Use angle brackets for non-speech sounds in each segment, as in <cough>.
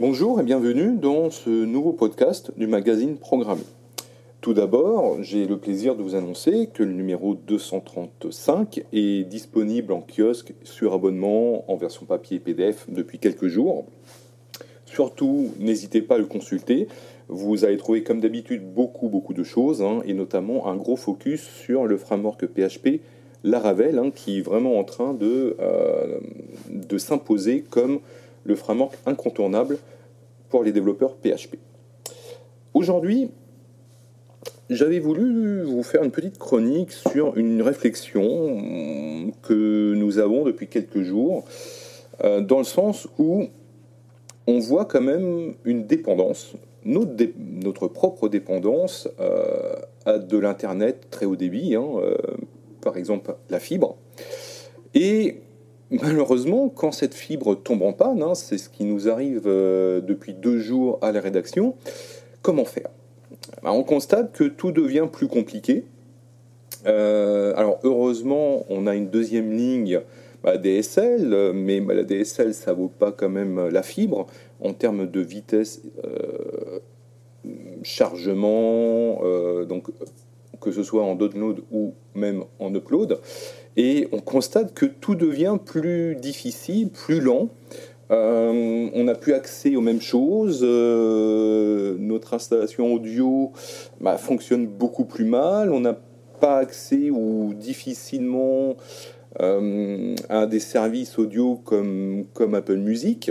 Bonjour et bienvenue dans ce nouveau podcast du magazine Programmé. Tout d'abord, j'ai le plaisir de vous annoncer que le numéro 235 est disponible en kiosque sur abonnement en version papier PDF depuis quelques jours. Surtout, n'hésitez pas à le consulter. Vous allez trouver comme d'habitude beaucoup beaucoup de choses hein, et notamment un gros focus sur le framework PHP Laravel hein, qui est vraiment en train de, euh, de s'imposer comme le framework incontournable pour les développeurs PHP. Aujourd'hui, j'avais voulu vous faire une petite chronique sur une réflexion que nous avons depuis quelques jours, euh, dans le sens où on voit quand même une dépendance, notre, propre dépendance euh, à de l'Internet très haut débit, hein, euh, par exemple la fibre. Et Malheureusement, quand cette fibre tombe en panne, hein, c'est ce qui nous arrive euh, depuis deux jours à la rédaction, comment faire? Ben, On constate que tout devient plus compliqué. Euh, alors heureusement, on a une deuxième ligne bah, DSL, mais bah, la DSL, ça vaut pas quand même la fibre en termes de vitesse, euh, chargement, donc que ce soit en download ou même en upload. Et on constate que tout devient plus difficile, plus lent. Euh, on n'a plus accès aux mêmes choses. Euh, notre installation audio bah, fonctionne beaucoup plus mal. On n'a pas accès ou difficilement euh, à des services audio comme, comme Apple Music.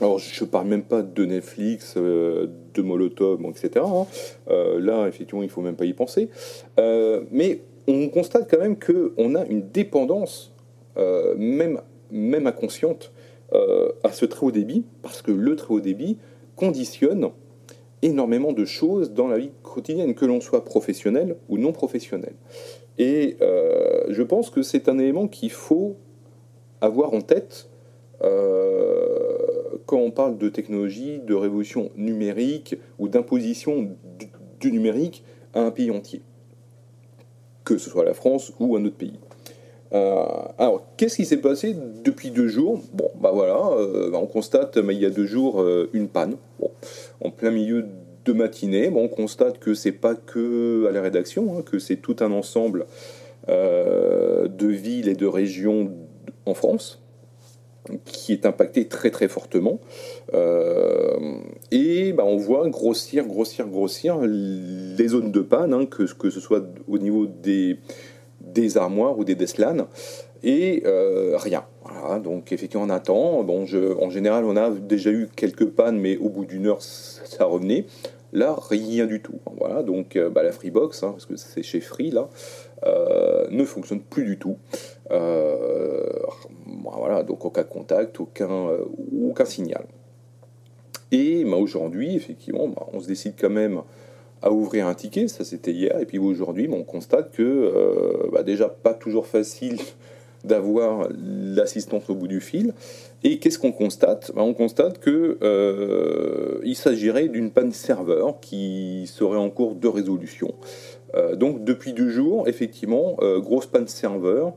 Alors, je ne parle même pas de Netflix, de Molotov, etc. Hein. là, effectivement, il ne faut même pas y penser. mais on constate quand même qu'on a une dépendance, euh, même, inconsciente, euh, à ce très haut débit, parce que le très haut débit conditionne énormément de choses dans la vie quotidienne, que l'on soit professionnel ou non professionnel. Et euh, je pense que c'est un élément qu'il faut avoir en tête quand on parle de technologie, de révolution numérique ou d'imposition du numérique à un pays entier que ce soit la France ou un autre pays. Euh, alors, qu'est-ce qui s'est passé depuis deux jours? Bon, bah voilà, euh, on constate il y a deux jours euh, une panne, en plein milieu de matinée. On constate que c'est pas que à la rédaction, hein, que c'est tout un ensemble de villes et de régions en France qui est impacté très très fortement. Euh, et bah, on voit grossir, grossir, grossir les zones de panne, hein, que, que ce soit au niveau des, des armoires ou des Deslan, et euh, rien. Voilà, donc effectivement on attend. Bon, je, en général on a déjà eu quelques pannes, mais au bout d'une heure ça revenait. Là, rien du tout. Voilà, donc euh, bah, la Freebox, hein, parce que c'est chez Free là, ne fonctionne plus du tout. Voilà, donc aucun contact, aucun, aucun signal. Et bah, aujourd'hui, effectivement, bah, on se décide quand même à ouvrir un ticket, ça c'était hier, et puis aujourd'hui, bah, on constate que euh, déjà pas toujours facile <laughs> d'avoir l'assistance au bout du fil. Et qu'est-ce qu'on constate? On constate que euh, il s'agirait d'une panne serveur qui serait en cours de résolution. Euh, donc depuis deux jours, effectivement, grosse panne serveur.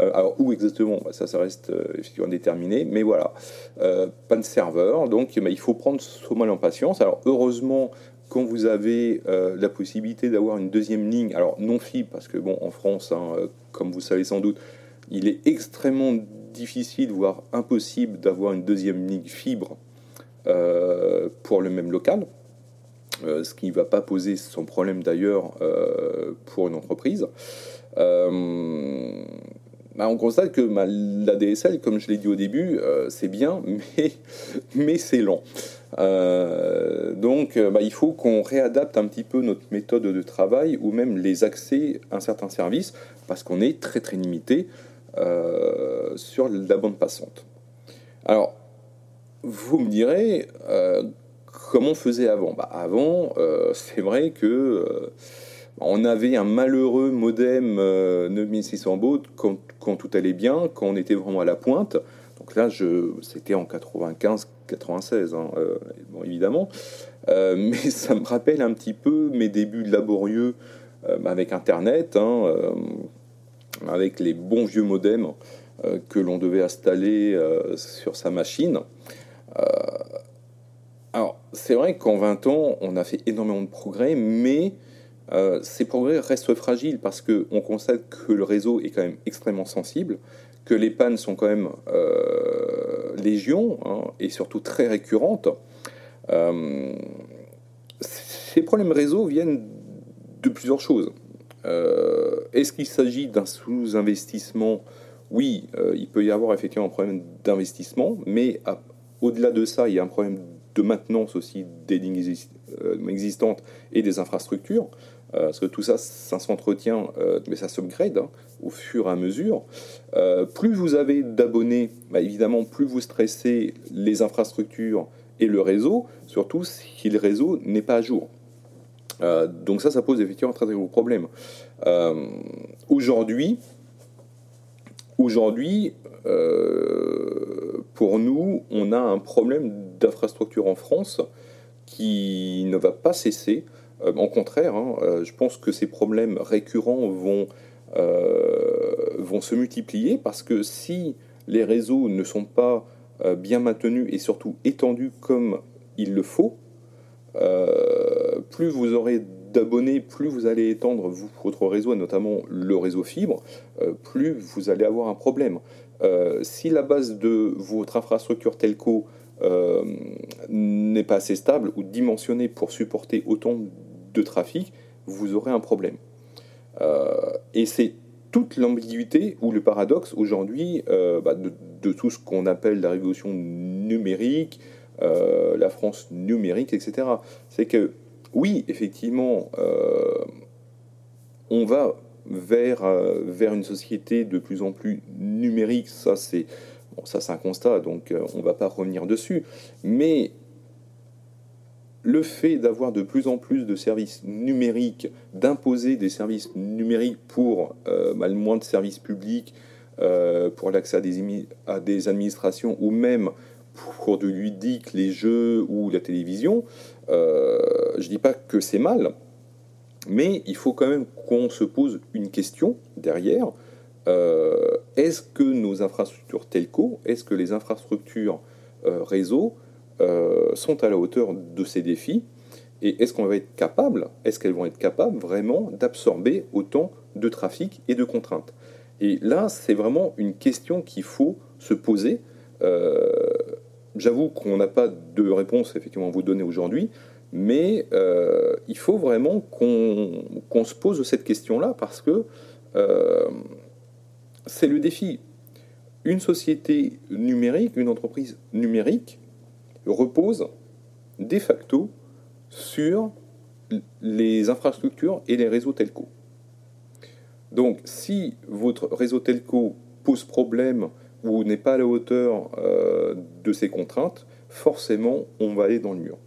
Euh, alors où exactement? Bah, Ça, ça reste euh, effectivement déterminé, mais voilà, euh, de serveur, donc bah, il faut prendre ce mal en patience. Alors heureusement, quand vous avez la possibilité d'avoir une deuxième ligne, alors non fibre, parce que bon, en France, hein, comme vous savez sans doute, il est extrêmement difficile, voire impossible, d'avoir une deuxième ligne fibre pour le même local. Ce qui ne va pas poser son problème d'ailleurs pour une entreprise. Bah, on constate que bah, la DSL, comme je l'ai dit au début, euh, c'est bien, <laughs> mais, c'est lent. Euh, donc euh, bah, il faut qu'on réadapte un petit peu notre méthode de travail ou même les accès à certains services parce qu'on est très très limité sur la bande passante. Alors, vous me direz comment on faisait avant Avant, <laughs> c'est vrai que on avait un malheureux modem 9600 baud quand, tout allait bien, quand on était vraiment à la pointe. Donc là, c'était en 95-96, hein, euh, évidemment. Euh, <laughs> mais ça me rappelle un petit peu mes débuts laborieux euh, avec Internet, hein, avec les bons vieux modems que l'on devait installer sur sa machine. C'est vrai qu'en 20 ans, on a fait énormément de progrès, mais euh, ces progrès restent fragiles parce qu'on constate que le réseau est quand même extrêmement sensible, que les pannes sont quand même euh, légion hein, et surtout très récurrentes. Euh, ces problèmes réseau viennent de plusieurs choses. Est-ce qu'il s'agit d'un sous-investissement? Oui, il peut y avoir effectivement un problème d'investissement, mais au-delà de ça, il y a un problème de maintenance aussi des lignes existantes et des infrastructures. Euh, parce que tout ça, ça s'entretient, euh, mais ça s'upgrade hein, au fur et à mesure. Euh, plus vous avez d'abonnés, bah, évidemment, plus vous stressez les infrastructures et le réseau, surtout si le réseau n'est pas à jour. donc ça, ça pose effectivement un très, très gros problème. aujourd'hui, aujourd'hui, pour nous, on a un problème d'infrastructure en France qui ne va pas cesser. Euh, au contraire, hein, euh, je pense que ces problèmes récurrents vont, euh, vont se multiplier parce que si les réseaux ne sont pas bien maintenus et surtout étendus comme il le faut, plus vous aurez d'abonnés, plus vous allez étendre votre réseau, notamment le réseau fibre, plus vous allez avoir un problème. Si la base de votre infrastructure telco n'est pas assez stable ou dimensionnée pour supporter autant de trafic, vous aurez un problème. Euh, et c'est toute l'ambiguïté ou le paradoxe aujourd'hui euh, bah, de, tout ce qu'on appelle la révolution numérique, euh, la France numérique, etc. C'est que oui, effectivement, on va vers, vers une société de plus en plus numérique, ça c'est bon, un constat, donc on ne va pas revenir dessus, mais le fait d'avoir de plus en plus de services numériques, d'imposer des services numériques pour euh, bah, le moins de services publics, euh, pour l'accès à des, à des administrations ou même pour du ludique, les jeux ou la télévision, euh, je ne dis pas que c'est mal, mais il faut quand même qu'on se pose une question derrière. est-ce que nos infrastructures telco, est-ce que les infrastructures réseau euh, sont à la hauteur de ces défis? Et est-ce qu'on va être capable, est-ce qu'elles vont être capables vraiment d'absorber autant de trafic et de contraintes? Et là, c'est vraiment une question qu'il faut se poser. Euh, j'avoue qu'on n'a pas de réponse effectivement à vous donner aujourd'hui, mais euh, il faut vraiment qu'on se pose cette question-là parce que c'est le défi. Une société numérique, une entreprise numérique, repose de facto sur les infrastructures et les réseaux telco. Donc si votre réseau telco pose problème ou n'est pas à la hauteur euh, de ces contraintes, forcément on va aller dans le mur.